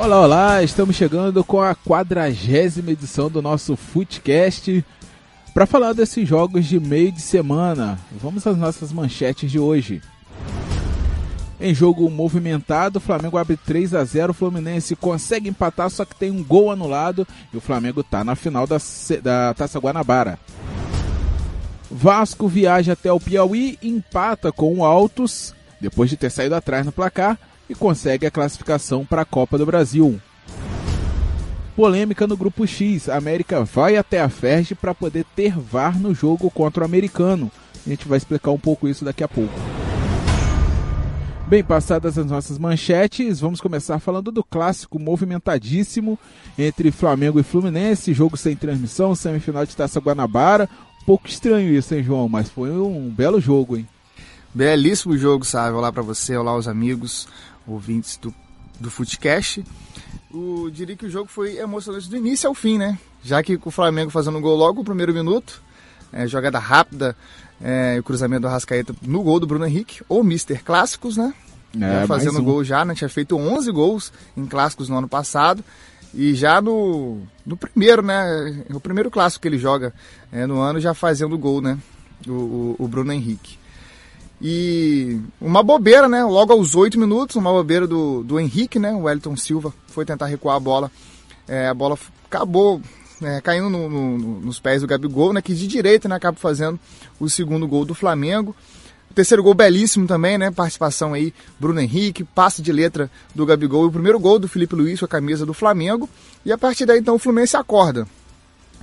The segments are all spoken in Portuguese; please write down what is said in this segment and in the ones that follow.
Olá, olá, estamos chegando com a quadragésima edição do nosso Footcast para falar desses jogos de meio de semana. Vamos às nossas manchetes de hoje. Em jogo movimentado, o Flamengo abre 3 a 0, o Fluminense consegue empatar, só que tem um gol anulado e o Flamengo está na final da, da Taça Guanabara. Vasco viaja até o Piauí, empata com o Altos, depois de ter saído atrás no placar, e consegue a classificação para a Copa do Brasil. Polêmica no grupo X, a América vai até a Ferge para poder ter VAR no jogo contra o americano. A gente vai explicar um pouco isso daqui a pouco. Bem, passadas as nossas manchetes, vamos começar falando do clássico movimentadíssimo entre Flamengo e Fluminense, jogo sem transmissão, semifinal de Taça Guanabara. Um pouco estranho isso, hein, João? Mas foi um belo jogo, hein? Belíssimo jogo, sabe? Olá para você, olá aos amigos, ouvintes do, do Footcast. O, diria que o jogo foi emocionante do início ao fim, né? Já que o Flamengo fazendo gol logo no primeiro minuto, é, jogada rápida, é, o cruzamento do Rascaeta no gol do Bruno Henrique, ou Mister Clássicos, né? É, fazendo um. gol já, né? Tinha feito 11 gols em clássicos no ano passado. E já no, no primeiro, né? O primeiro clássico que ele joga é, no ano, já fazendo gol, né? O, o, o, Bruno Henrique. E uma bobeira, né? Logo aos 8 minutos, uma bobeira do, do Henrique, né? O Wellington Silva foi tentar recuar a bola. É, a bola acabou é, caindo no, no, nos pés do Gabigol, né, que de direita né, acaba fazendo o segundo gol do Flamengo. O terceiro gol belíssimo também, né? Participação aí, Bruno Henrique, passe de letra do Gabigol e o primeiro gol do Felipe Luiz com a camisa do Flamengo. E a partir daí então o Fluminense acorda,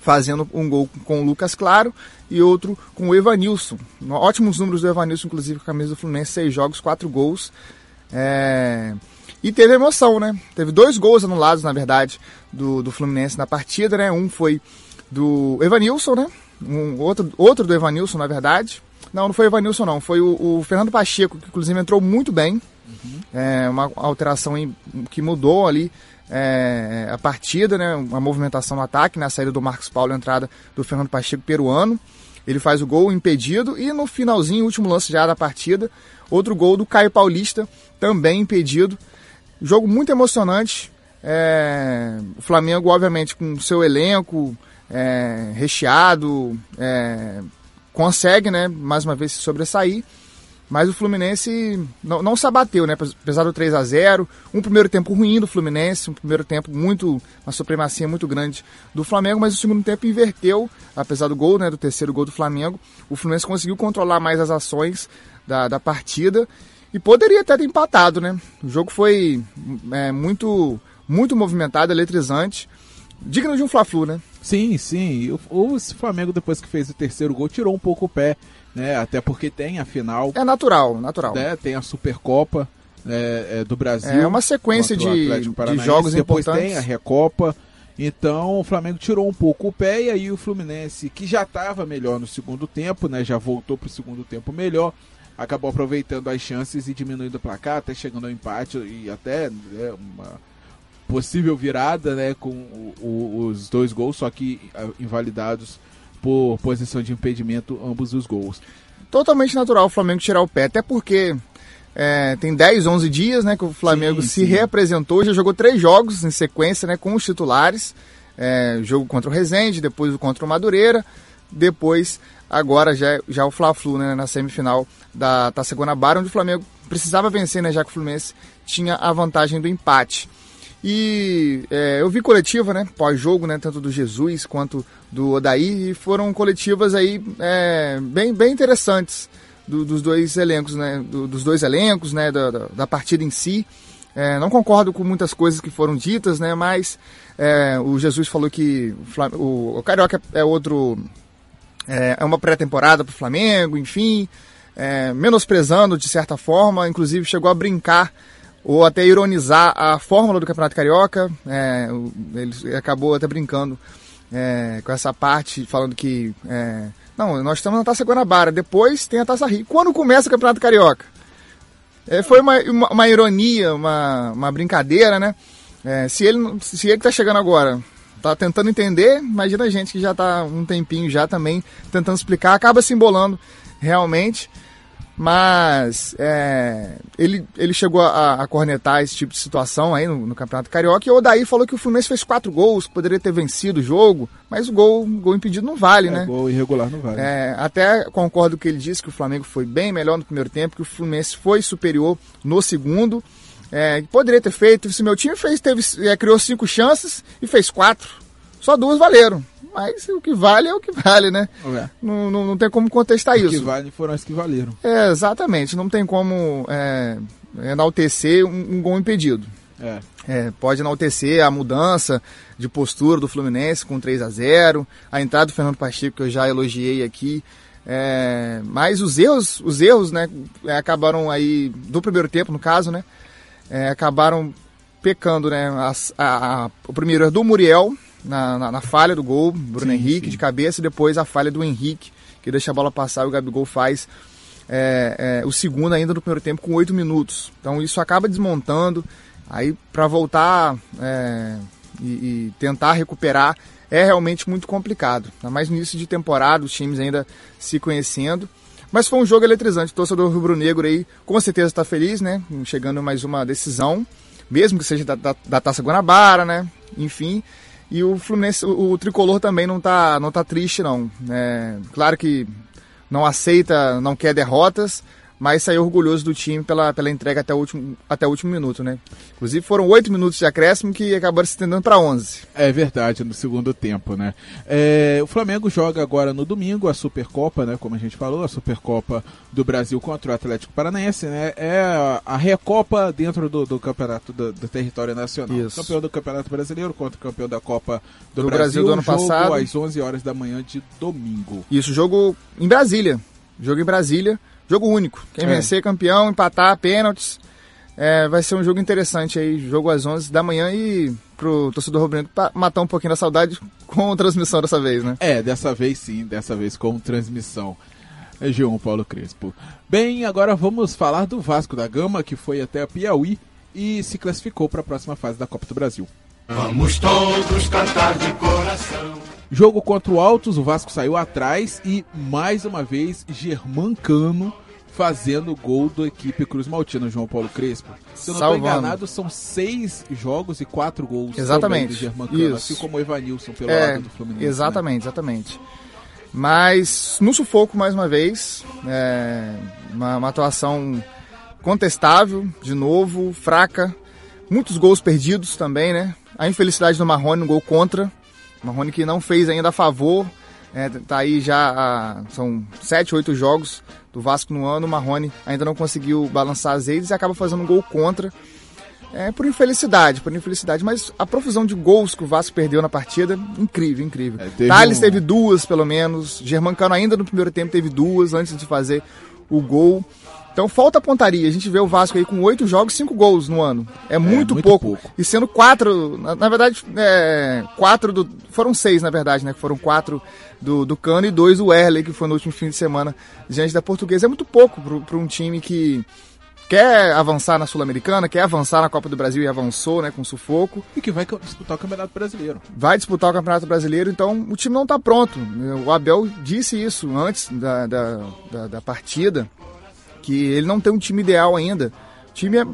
fazendo um gol com o Lucas Claro e outro com o Evanilson. Ótimos números do Evanilson, inclusive com a camisa do Fluminense, seis jogos, quatro gols. É... E teve emoção, né? Teve dois gols anulados, na verdade, do, do Fluminense na partida, né? Um foi do Evanilson, né? Um, outro, outro do Evanilson, na verdade. Não, não foi o Evanilson, não. Foi o, o Fernando Pacheco, que inclusive entrou muito bem. Uhum. É, uma alteração em, que mudou ali é, a partida, né? Uma movimentação no ataque, na né? saída do Marcos Paulo, entrada do Fernando Pacheco peruano. Ele faz o gol impedido e no finalzinho, último lance já da partida, outro gol do Caio Paulista, também impedido. Jogo muito emocionante. É, o Flamengo, obviamente, com seu elenco é, recheado, é, consegue, né, mais uma vez, se sobressair. Mas o Fluminense não, não se abateu, né? Apesar do 3 a 0 Um primeiro tempo ruim do Fluminense, um primeiro tempo muito. uma supremacia muito grande do Flamengo, mas o segundo tempo inverteu, apesar do gol, né? Do terceiro gol do Flamengo. O Fluminense conseguiu controlar mais as ações da, da partida e poderia ter empatado, né? O jogo foi é, muito, muito movimentado, eletrizante. Digno de um Fla-Flu, né? Sim, sim. O, o Flamengo, depois que fez o terceiro gol, tirou um pouco o pé, né? Até porque tem a final. É natural, natural. Né? Tem a Supercopa é, é, do Brasil. É uma sequência de, de jogos depois importantes. tem a Recopa. Então o Flamengo tirou um pouco o pé e aí o Fluminense, que já estava melhor no segundo tempo, né? Já voltou para o segundo tempo melhor acabou aproveitando as chances e diminuindo o placar, até chegando ao empate e até né, uma possível virada né, com o, o, os dois gols, só que uh, invalidados por posição de impedimento ambos os gols. Totalmente natural o Flamengo tirar o pé, até porque é, tem 10, 11 dias né, que o Flamengo sim, se sim. reapresentou, já jogou três jogos em sequência né, com os titulares. É, jogo contra o Rezende, depois o contra o Madureira, depois agora já, já o Fla-Flu né, na semifinal da Taça Guanabara, onde o Flamengo precisava vencer, né, já que o Fluminense tinha a vantagem do empate. E é, eu vi coletiva, né, pós-jogo, né, tanto do Jesus quanto do Odaí, e foram coletivas aí é, bem, bem interessantes do, dos dois elencos, né, do, dos dois elencos, né, da, da partida em si. É, não concordo com muitas coisas que foram ditas, né, mas é, o Jesus falou que o, o, o Carioca é outro é, é uma pré-temporada para o Flamengo, enfim, é, menosprezando de certa forma, inclusive chegou a brincar ou até ironizar a fórmula do Campeonato Carioca. É, ele acabou até brincando é, com essa parte, falando que. É, não, nós estamos na Taça Guanabara, depois tem a Taça Rio. Quando começa o Campeonato Carioca? É, foi uma, uma, uma, ironia, uma, uma brincadeira, né? É, se ele se ele está chegando agora tá tentando entender, imagina a gente que já tá um tempinho já também tentando explicar, acaba se embolando realmente. Mas é, ele, ele chegou a, a, cornetar esse tipo de situação aí no, no, Campeonato Carioca e o Odaí falou que o Fluminense fez quatro gols, poderia ter vencido o jogo, mas o gol, gol impedido não vale, é, né? Gol irregular não vale. É, até concordo com o que ele disse que o Flamengo foi bem melhor no primeiro tempo, que o Fluminense foi superior no segundo. É, poderia ter feito, se meu time fez, teve, é, criou cinco chances e fez quatro. Só duas valeram. Mas o que vale é o que vale, né? É. Não, não, não, tem como contestar isso. O que vale foram as que valeram. É, exatamente. Não tem como é, enaltecer um, um gol impedido. É. é. pode enaltecer a mudança de postura do Fluminense com 3 a 0 a entrada do Fernando Pacheco, que eu já elogiei aqui. É, mas os erros, os erros, né, acabaram aí, do primeiro tempo, no caso, né, é, acabaram pecando, né, a, a, a, o primeiro é do Muriel, na, na, na falha do gol, Bruno sim, Henrique sim. de cabeça, e depois a falha do Henrique, que deixa a bola passar e o Gabigol faz é, é, o segundo ainda no primeiro tempo com oito minutos. Então isso acaba desmontando. Aí para voltar é, e, e, tentar recuperar é realmente muito complicado. Ainda mais no início de temporada, os times ainda se conhecendo. Mas foi um jogo eletrizante. O torcedor rubro-negro aí com certeza está feliz, né? Chegando mais uma decisão, mesmo que seja da, da, da Taça Guanabara, né? Enfim. E o Fluminense, o, o, tricolor também não tá, não tá triste, não. É, claro que não aceita, não quer derrotas, mas saiu orgulhoso do time pela, pela entrega até o, último, até o último minuto, né? Inclusive foram oito minutos de acréscimo que acabaram se estendendo para 11. É verdade, no segundo tempo, né? É, o Flamengo joga agora no domingo a Supercopa, né? Como a gente falou, a Supercopa do Brasil contra o Atlético Paranaense, né? É a Recopa dentro do, do campeonato do, do, território nacional. Isso. Campeão do Campeonato Brasileiro contra o campeão da Copa do, do Brasil, Brasil do ano jogo passado. às 11 horas da manhã de domingo. Isso, jogo em Brasília. Jogo em Brasília. Jogo único. Quem é. vencer, campeão, empatar, pênaltis. É, vai ser um jogo interessante aí, jogo às 11 da manhã e pro torcedor rubro-negro matar um pouquinho da saudade com transmissão dessa vez, né? É, dessa vez sim, dessa vez com transmissão. É João Paulo Crespo. Bem, agora vamos falar do Vasco da Gama, que foi até a Piauí e se classificou para a próxima fase da Copa do Brasil. Vamos todos cantar de coração. Jogo contra o Altos, o Vasco saiu atrás e mais uma vez Germancano fazendo o gol da equipe Cruz Maltina, João Paulo Crespo. Se eu não estou enganado, são seis jogos e quatro gols exatamente. do Germancano, assim como o Evanilson pelo é, lado do Fluminense. Exatamente, né? exatamente. Mas no sufoco, mais uma vez, é, uma, uma atuação contestável, de novo, fraca. Muitos gols perdidos também, né? A infelicidade do Marrone no gol contra. Marrone que não fez ainda a favor. É, tá aí já, são sete, oito jogos do Vasco no ano. O Marrone ainda não conseguiu balançar as redes e acaba fazendo um gol contra. É, por infelicidade, por infelicidade. Mas a profusão de gols que o Vasco perdeu na partida, incrível, incrível. É, teve Thales um... teve duas, pelo menos. Germancano ainda no primeiro tempo teve duas antes de fazer o gol. Então falta pontaria. A gente vê o Vasco aí com oito jogos, cinco gols no ano. É muito, é, muito pouco. pouco. E sendo quatro, na, na verdade, é, quatro do. Foram seis, na verdade, né? Foram quatro do, do Cano e dois do Erley, que foi no último fim de semana diante da Portuguesa. É muito pouco para um time que quer avançar na Sul-Americana, quer avançar na Copa do Brasil e avançou, né, com sufoco. E que vai disputar o Campeonato Brasileiro. Vai disputar o Campeonato Brasileiro, então o time não está pronto. O Abel disse isso antes da, da, da, da partida que ele não tem um time ideal ainda. O time é,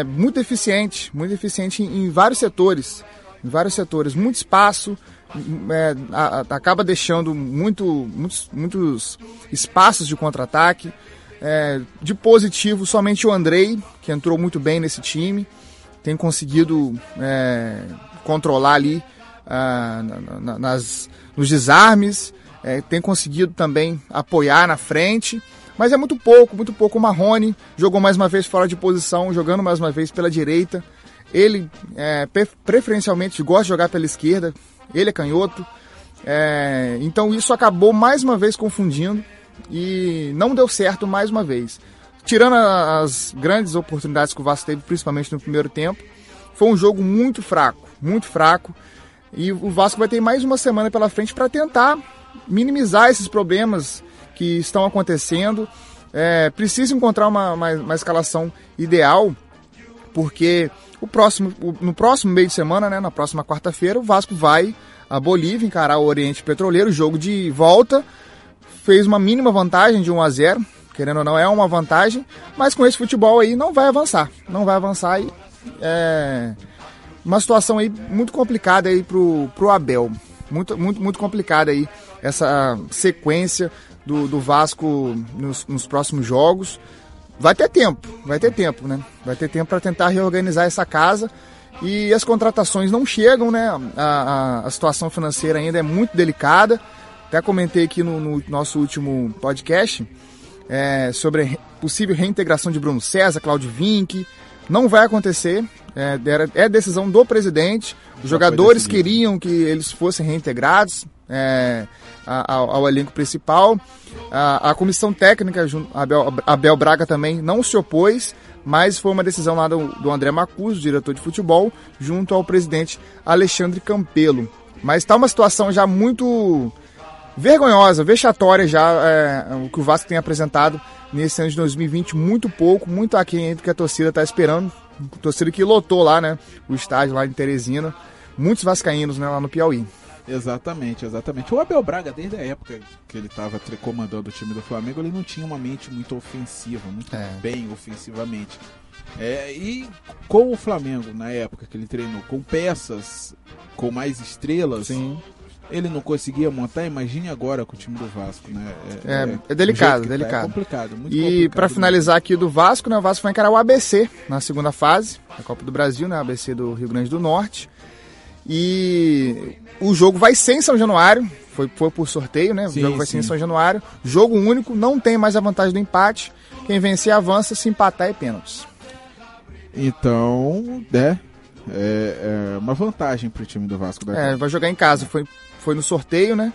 é muito eficiente, muito eficiente em, em, vários setores, em vários setores, muito espaço, é, a, acaba deixando muito, muitos, muitos espaços de contra-ataque. É, de positivo, somente o Andrei, que entrou muito bem nesse time, tem conseguido é, controlar ali ah, na, na, nas, nos desarmes, é, tem conseguido também apoiar na frente. Mas é muito pouco, muito pouco. O Marrone jogou mais uma vez fora de posição, jogando mais uma vez pela direita. Ele, é, preferencialmente, gosta de jogar pela esquerda. Ele é canhoto. É, então isso acabou mais uma vez confundindo e não deu certo mais uma vez. Tirando as grandes oportunidades que o Vasco teve, principalmente no primeiro tempo, foi um jogo muito fraco, muito fraco. E o Vasco vai ter mais uma semana pela frente para tentar minimizar esses problemas que estão acontecendo. É, precisa encontrar uma, uma, uma, escalação ideal, porque o próximo, o, no próximo meio de semana, né, na próxima quarta-feira, o Vasco vai a Bolívia encarar o Oriente Petroleiro, jogo de volta, fez uma mínima vantagem de 1 a 0 querendo ou não, é uma vantagem, mas com esse futebol aí não vai avançar. Não vai avançar e é uma situação aí muito complicada aí pro, pro Abel. Muito, muito, muito complicada aí essa sequência do, do Vasco nos, nos próximos jogos. Vai ter tempo, vai ter tempo, né? Vai ter tempo para tentar reorganizar essa casa e as contratações não chegam, né? A, a, a, situação financeira ainda é muito delicada. Até comentei aqui no, no nosso último podcast é, sobre a possível reintegração de Bruno César, Claudio Vinck. Não vai acontecer, é, é decisão do presidente. Os jogadores queriam que eles fossem reintegrados é, ao, ao, elenco principal. A, a comissão técnica, Abel, Abel Braga também não se opôs mas foi uma decisão lá do, do André Macuso, diretor de futebol, junto ao presidente Alexandre Campelo. Mas está uma situação já muito vergonhosa, vexatória já, é, o que o Vasco tem apresentado nesse ano de 2020, muito pouco, muito aquém do que a torcida está esperando. Torcida que lotou lá, né, o estádio lá em Teresina. Muitos vascaínos, né, lá no Piauí. Exatamente, exatamente. O Abel Braga, desde a época que ele estava comandando o time do Flamengo, ele não tinha uma mente muito ofensiva, muito é. bem ofensivamente. É, e com o Flamengo, na época que ele treinou, com peças com mais estrelas, Sim. ele não conseguia montar. Imagine agora com o time do Vasco, né? É, é, é delicado, tá, delicado. é complicado. e para finalizar aqui do Vasco, né? O Vasco vai encarar o ABC na segunda fase, a Copa do Brasil, né? ABC do Rio Grande do Norte. E o jogo vai ser em São Januário, foi, foi por sorteio, né? Sim, o jogo vai sim. ser em São Januário. Jogo único, não tem mais a vantagem do empate. Quem vencer avança, se empatar é pênaltis. Então, é, é, é uma vantagem para o time do Vasco da É, vai jogar em casa. Foi, foi no sorteio, né?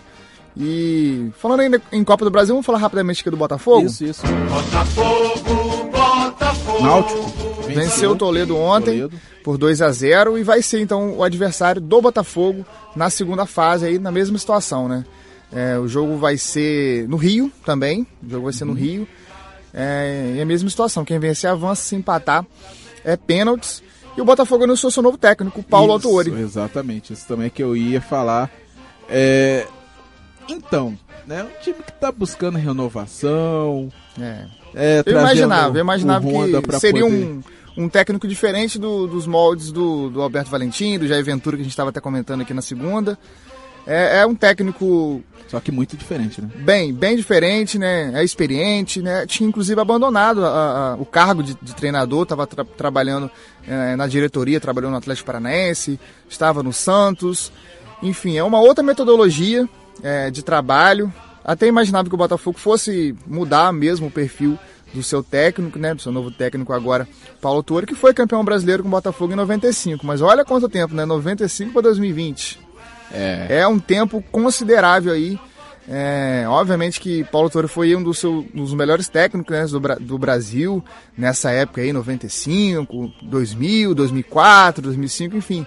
E falando ainda em Copa do Brasil, vamos falar rapidamente aqui do Botafogo? Isso, isso. Botafogo, Botafogo. Náutico. Venceu, venceu o Toledo ontem Toledo. por 2 a 0 e vai ser então o adversário do Botafogo na segunda fase aí na mesma situação, né? É, o jogo vai ser no Rio também, o jogo vai ser uhum. no Rio. É, e a mesma situação, quem vencer avança, se empatar é pênaltis. E o Botafogo anunciou seu novo técnico, Paulo isso, Autuori. Exatamente, isso também é que eu ia falar. É... Então, né, um time que está buscando renovação. É. É, eu imaginava, eu imaginava que seria poder... um, um técnico diferente do, dos moldes do, do Alberto Valentim, do Jair Ventura, que a gente estava até comentando aqui na segunda. É, é, um técnico. Só que muito diferente, né? Bem, bem diferente, né? É experiente, né? Tinha inclusive abandonado a, a, o cargo de, de treinador, estava tra trabalhando é, na diretoria, trabalhou no Atlético Paranaense, estava no Santos. Enfim, é uma outra metodologia é, de trabalho. Até imaginava que o Botafogo fosse mudar mesmo o perfil do seu técnico, né, do seu novo técnico agora, Paulo Toro, que foi campeão brasileiro com o Botafogo em 95. Mas olha quanto tempo, né? 95 para 2020. É. é um tempo considerável aí. É, obviamente que Paulo Toro foi um dos, seu, dos melhores técnicos né, do, do, Brasil nessa época aí, 95, 2000, 2004, 2005, enfim.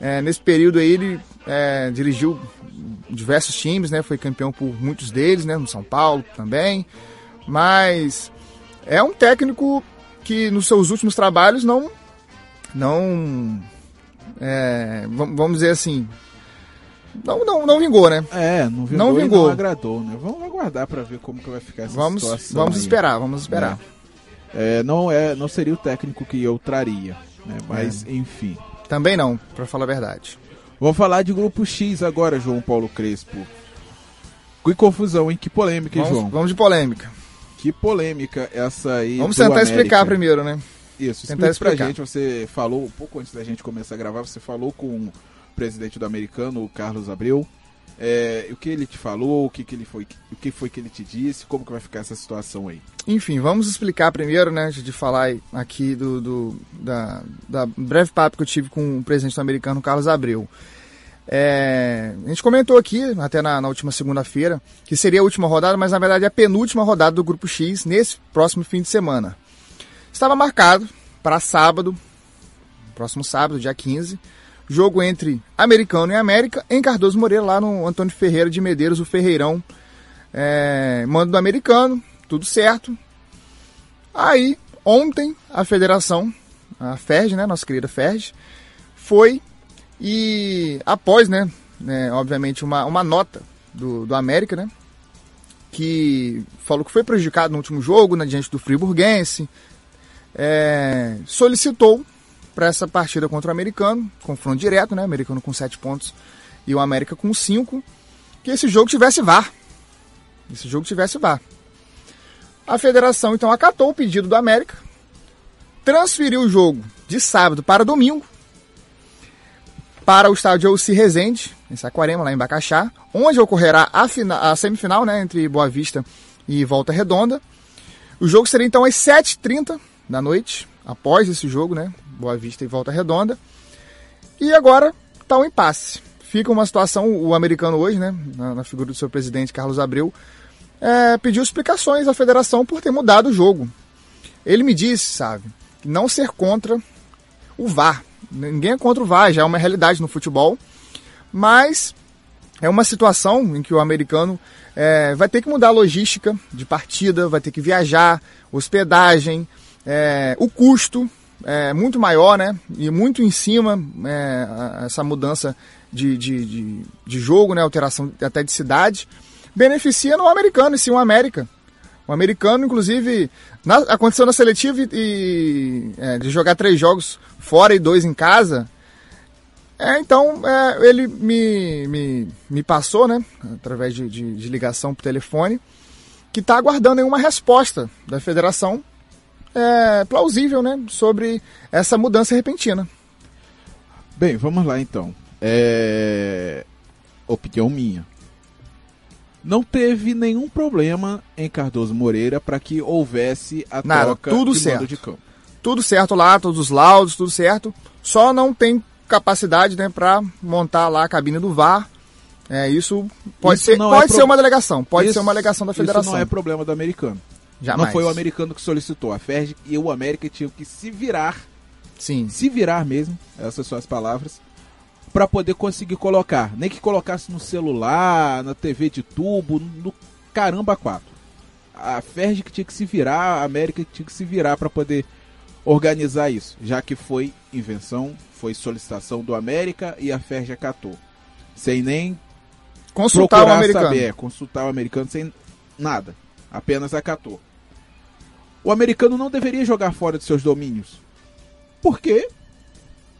É, nesse período aí ele é, dirigiu diversos times, né? Foi campeão por muitos deles, né? No São Paulo também. Mas é um técnico que nos seus últimos trabalhos não. Não. É, vamos dizer assim. Não, não, não vingou, né? É, não vingou, não, vingou. não agradou, né? Vamos aguardar para ver como que vai ficar essa vamos, situação. Vamos aí. esperar, vamos esperar. É. É, não, é, não seria o técnico que eu traria, né? Mas, é. enfim. Também não, para falar a verdade. Vamos falar de grupo X agora, João Paulo Crespo. Que confusão, hein? Que polêmica, hein, vamos, João? Vamos de polêmica. Que polêmica essa aí. Vamos tentar América. explicar primeiro, né? Isso, tentar explicar pra gente. Você falou, um pouco antes da gente começar a gravar, você falou com o presidente do americano, o Carlos Abreu. É, o que ele te falou, o que, que ele foi, o que foi que ele te disse, como que vai ficar essa situação aí? Enfim, vamos explicar primeiro, né, de falar aqui do, do da, da breve papo que eu tive com o presidente americano, Carlos Abreu. É, a gente comentou aqui, até na, na última segunda-feira, que seria a última rodada, mas na verdade é a penúltima rodada do Grupo X nesse próximo fim de semana. Estava marcado para sábado, próximo sábado, dia 15, jogo entre Americano e América, em Cardoso Moreira, lá no Antônio Ferreira de Medeiros, o Ferreirão. É, mando do Americano, tudo certo. Aí, ontem, a federação, a FERJ, né, nossa querida FERJ, foi e após, né, né obviamente, uma, uma nota do, do América, né, que falou que foi prejudicado no último jogo, na diante do Friburguense, é, solicitou para essa partida contra o americano, confronto direto, né? Americano com 7 pontos e o América com 5, que esse jogo tivesse VAR. Esse jogo tivesse VAR. A federação então acatou o pedido do América, transferiu o jogo de sábado para domingo para o estádio Elci Resende, em Saquarema, lá em Bacaxá, onde ocorrerá a, a semifinal né, entre Boa Vista e Volta Redonda. O jogo seria então às 7h30 da noite, após esse jogo, né? Boa Vista e Volta Redonda. E agora está um impasse. Fica uma situação, o americano hoje, né, na, na figura do seu presidente Carlos Abreu, é, pediu explicações à federação por ter mudado o jogo. Ele me disse, sabe, não ser contra o VAR. Ninguém é contra o VAR, já é uma realidade no futebol. Mas é uma situação em que o americano é, vai ter que mudar a logística de partida, vai ter que viajar, hospedagem, é, o custo é muito maior, né? E muito em cima é, essa mudança de, de, de, de, jogo, né? Alteração até de cidade, beneficia no americano, e sim o América. O americano, inclusive, na, aconteceu na seletiva e, e é, de jogar três jogos fora e dois em casa. É, então, é, ele me, me, me passou, né, através de, de, de ligação por telefone, que está aguardando uma resposta da federação é, plausível né, sobre essa mudança repentina. Bem, vamos lá então. É... Opinião minha não teve nenhum problema em Cardoso Moreira para que houvesse a Nada, troca tudo de certo. de campo. Tudo certo lá, todos os laudos, tudo certo. Só não tem capacidade né, para montar lá a cabine do VAR. É, isso pode, isso ser, pode é pro... ser uma delegação, pode isso, ser uma alegação da federação. Isso não é problema do americano. Jamais. Não foi o americano que solicitou. A FERJ e o América tinham que se virar. Sim. Se virar mesmo, essas são as palavras para poder conseguir colocar. Nem que colocasse no celular, na TV de tubo, no caramba quatro. A Ferg que tinha que se virar, a América que tinha que se virar para poder organizar isso, já que foi invenção, foi solicitação do América e a Ferg acatou. Sem nem consultar o americano. Saber, é, consultar o americano sem nada, apenas acatou. O americano não deveria jogar fora de seus domínios. Por quê?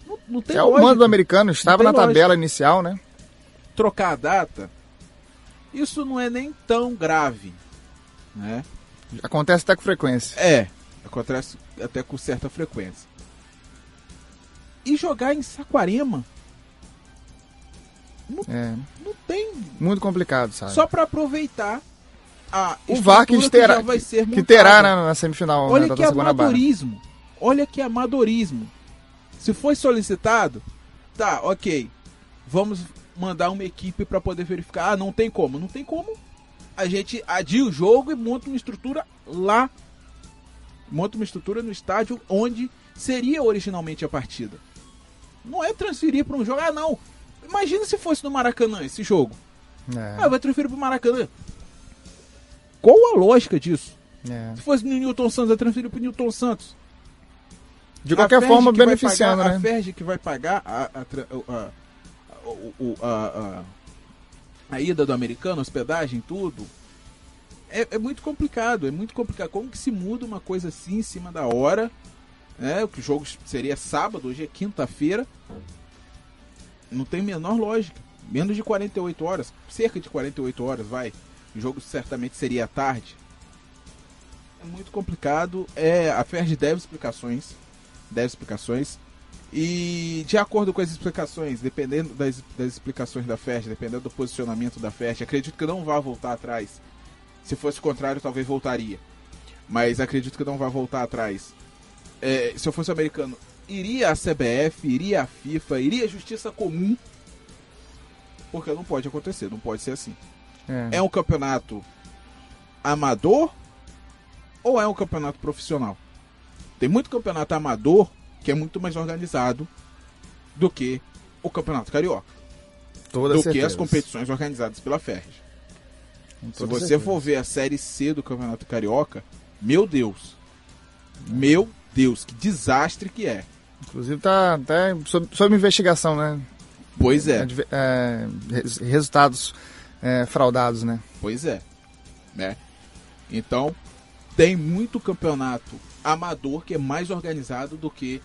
Não, não tem é lógica. o mando americano, estava na lógica. tabela inicial, né? Trocar a data, isso não é nem tão grave, né? Acontece até com frequência. É, acontece até com certa frequência. E jogar em Saquarema? Não, é. não tem. Muito complicado, sabe? Só para aproveitar a o VAR que, terá, que, vai ser que terá na, na semifinal. Olha né, que amadorismo. Olha que amadorismo. Se foi solicitado, tá, ok. Vamos mandar uma equipe para poder verificar. Ah, não tem como. Não tem como. A gente adia o jogo e monta uma estrutura lá. Monta uma estrutura no estádio onde seria originalmente a partida. Não é transferir para um jogo. Ah, não. Imagina se fosse no Maracanã esse jogo. É. Ah, vai transferir para o Maracanã. Qual a lógica disso? É. Se fosse no Newton Santos, vai transferir para o Newton Santos. De qualquer forma, beneficiando, pagar, né? A FERJ que vai pagar a, a, a, a, ida do americano, hospedagem, tudo. É, é, muito complicado, é muito complicado. Como que se muda uma coisa assim em cima da hora? Né? O jogo seria sábado, hoje é quinta-feira. Não tem menor lógica. Menos de 48 horas, cerca de 48 horas, vai. O jogo certamente seria à tarde. É muito complicado. É, a FERJ deve explicações 10 explicações. E de acordo com as explicações, dependendo das, das explicações da FERJ, dependendo do posicionamento da FERJ, acredito que não vá voltar atrás. Se fosse o contrário, talvez voltaria. Mas acredito que não vai voltar atrás. É, se eu fosse americano, iria a CBF, iria a FIFA, iria a Justiça Comum. Porque não pode acontecer, não pode ser assim. É, é um campeonato amador ou é um campeonato profissional? Tem muito campeonato amador que é muito mais organizado do que o campeonato carioca. Toda do certeza. que as competições organizadas pela FERJ. Se você certeza. for ver a série C do campeonato carioca, meu Deus. Meu Deus, que desastre que é. Inclusive tá até sob, sob investigação, né? Pois é. é, é resultados é, fraudados, né? Pois é. né? Então, tem muito campeonato amador que é mais organizado do que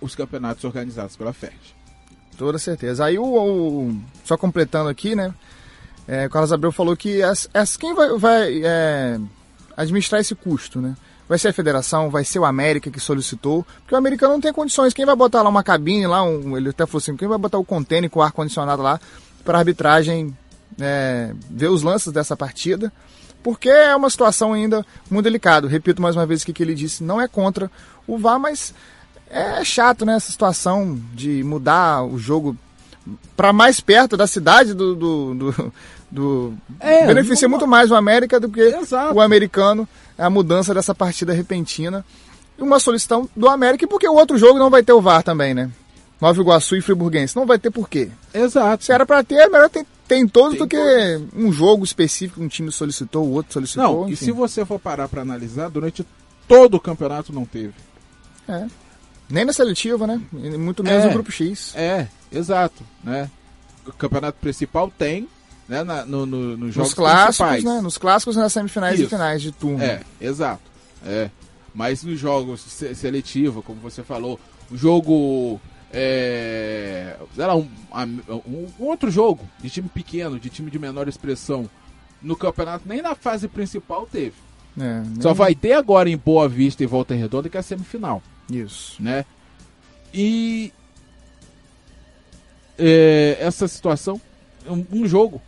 os campeonatos organizados pela FERJ. Toda certeza. Aí o, o só completando aqui, né? É, o Carlos Abreu falou que as, as, quem vai, vai é, administrar esse custo, né? Vai ser a federação, vai ser o América que solicitou, porque o americano não tem condições. Quem vai botar lá uma cabine, lá, um, ele até falou assim, quem vai botar o container com o ar-condicionado lá para arbitragem é, ver os lances dessa partida? Porque é uma situação ainda muito delicada. Repito mais uma vez o que ele disse, não é contra o VAR, mas é chato, né, essa situação de mudar o jogo para mais perto da cidade do, do, do, do é, beneficia muito mais o América do que Exato. o americano a mudança dessa partida repentina uma solicitação do América porque o outro jogo não vai ter o VAR também, né? Nova Iguaçu e Friburguense. Não vai ter por quê. Exato. Se era para ter, é melhor ter, ter em todos tem do que todos. um jogo específico, um time solicitou, o outro solicitou. Não, enfim. e se você for parar para analisar, durante todo o campeonato não teve. É. Nem na seletiva, né? Muito menos é, no grupo X. É, exato, né? O campeonato principal tem, né? Na, no, no, nos jogos Nos clássicos, né? Nos clássicos, nas semifinais Isso. e finais de turno. É, exato. É. Mas nos jogos seletiva, como você falou, o jogo é, era um, um, um, outro jogo de time pequeno, de time de menor expressão no campeonato, nem na fase principal teve. É, nem... Só vai ter agora em Boa Vista e Volta Redonda que é a semifinal. Isso. Né? E é, essa situação, um, um, jogo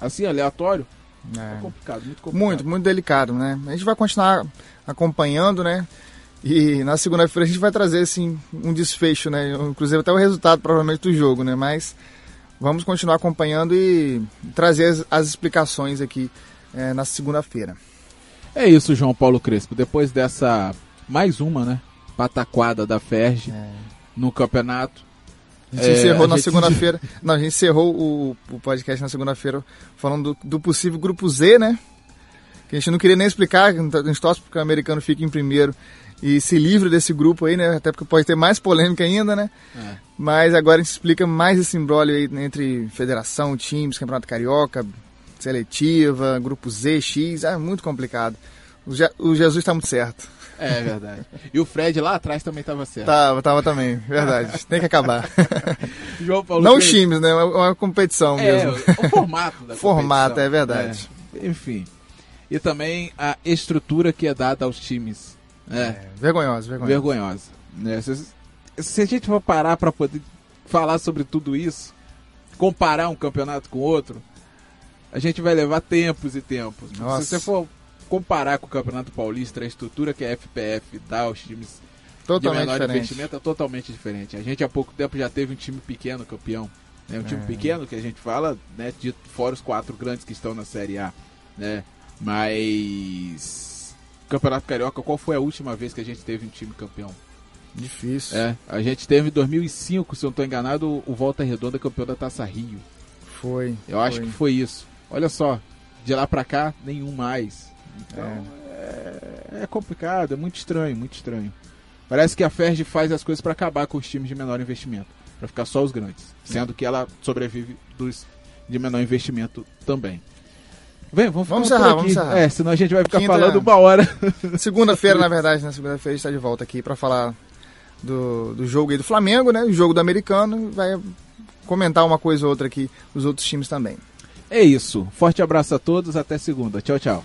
assim, aleatório, é. é complicado, muito complicado. Muito, muito delicado, né? A gente vai continuar acompanhando, né? E na segunda-feira a gente vai trazer assim um desfecho, né? Inclusive até o resultado provavelmente do jogo, né? Mas vamos continuar acompanhando e trazer as, as explicações aqui é, na segunda-feira. É isso, João Paulo Crespo. Depois dessa mais uma, né? pataquada da Ferg é. no campeonato. A gente é, encerrou a na gente... segunda-feira. Não, a gente encerrou o, o podcast na segunda-feira falando do, do, possível grupo Z, né? Que a gente não queria nem explicar, a gente torce porque o americano fica em primeiro e se livre desse grupo aí, né? Até porque pode ter mais polêmica ainda, né? É. Mas agora a gente explica mais esse embrólio aí entre federação, times, campeonato carioca, seletiva, grupo Z, X, é muito complicado. O, Je o Jesus está muito certo. É verdade. E o Fred lá atrás também estava certo. Tava, tava também, verdade. Tem que acabar. João Paulo Não os times, né? Uma, uma competição é, mesmo. O formato da Formato, é verdade. É. Enfim. E também a estrutura que é dada aos times. É. é vergonhosa, vergonhosa. Vergonhosa. Né? Se, se a gente for parar para poder falar sobre tudo isso, comparar um campeonato com outro, a gente vai levar tempos e tempos. Nossa. Se você for comparar com o Campeonato Paulista, a estrutura que a FPF dá aos times totalmente de menor diferente. investimento é totalmente diferente. A gente há pouco tempo já teve um time pequeno campeão. Né? Um time é. pequeno que a gente fala, né? De fora os quatro grandes que estão na Série A. Né? Mas. Campeonato Carioca, qual foi a última vez que a gente teve um time campeão? Difícil. É, a gente teve em 2005, se eu não estou enganado, o Volta Redonda campeão da Taça Rio. Foi. Eu foi. acho que foi isso. Olha só, de lá pra cá, nenhum mais. Então é. é, complicado, é muito estranho, muito estranho. Parece que a Ferg faz as coisas para acabar com os times de menor investimento, para ficar só os grandes, sendo que ela sobrevive dos de menor investimento também. Vem, vamos, vamos encerrar, vamos encerrar. É, senão a gente vai ficar Quinta, falando uma hora. Segunda-feira, na verdade, na segunda-feira a gente está de volta aqui para falar do, do jogo aí do Flamengo, né? O jogo do americano. Vai comentar uma coisa ou outra aqui, os outros times também. É isso. Forte abraço a todos, até segunda. Tchau, tchau.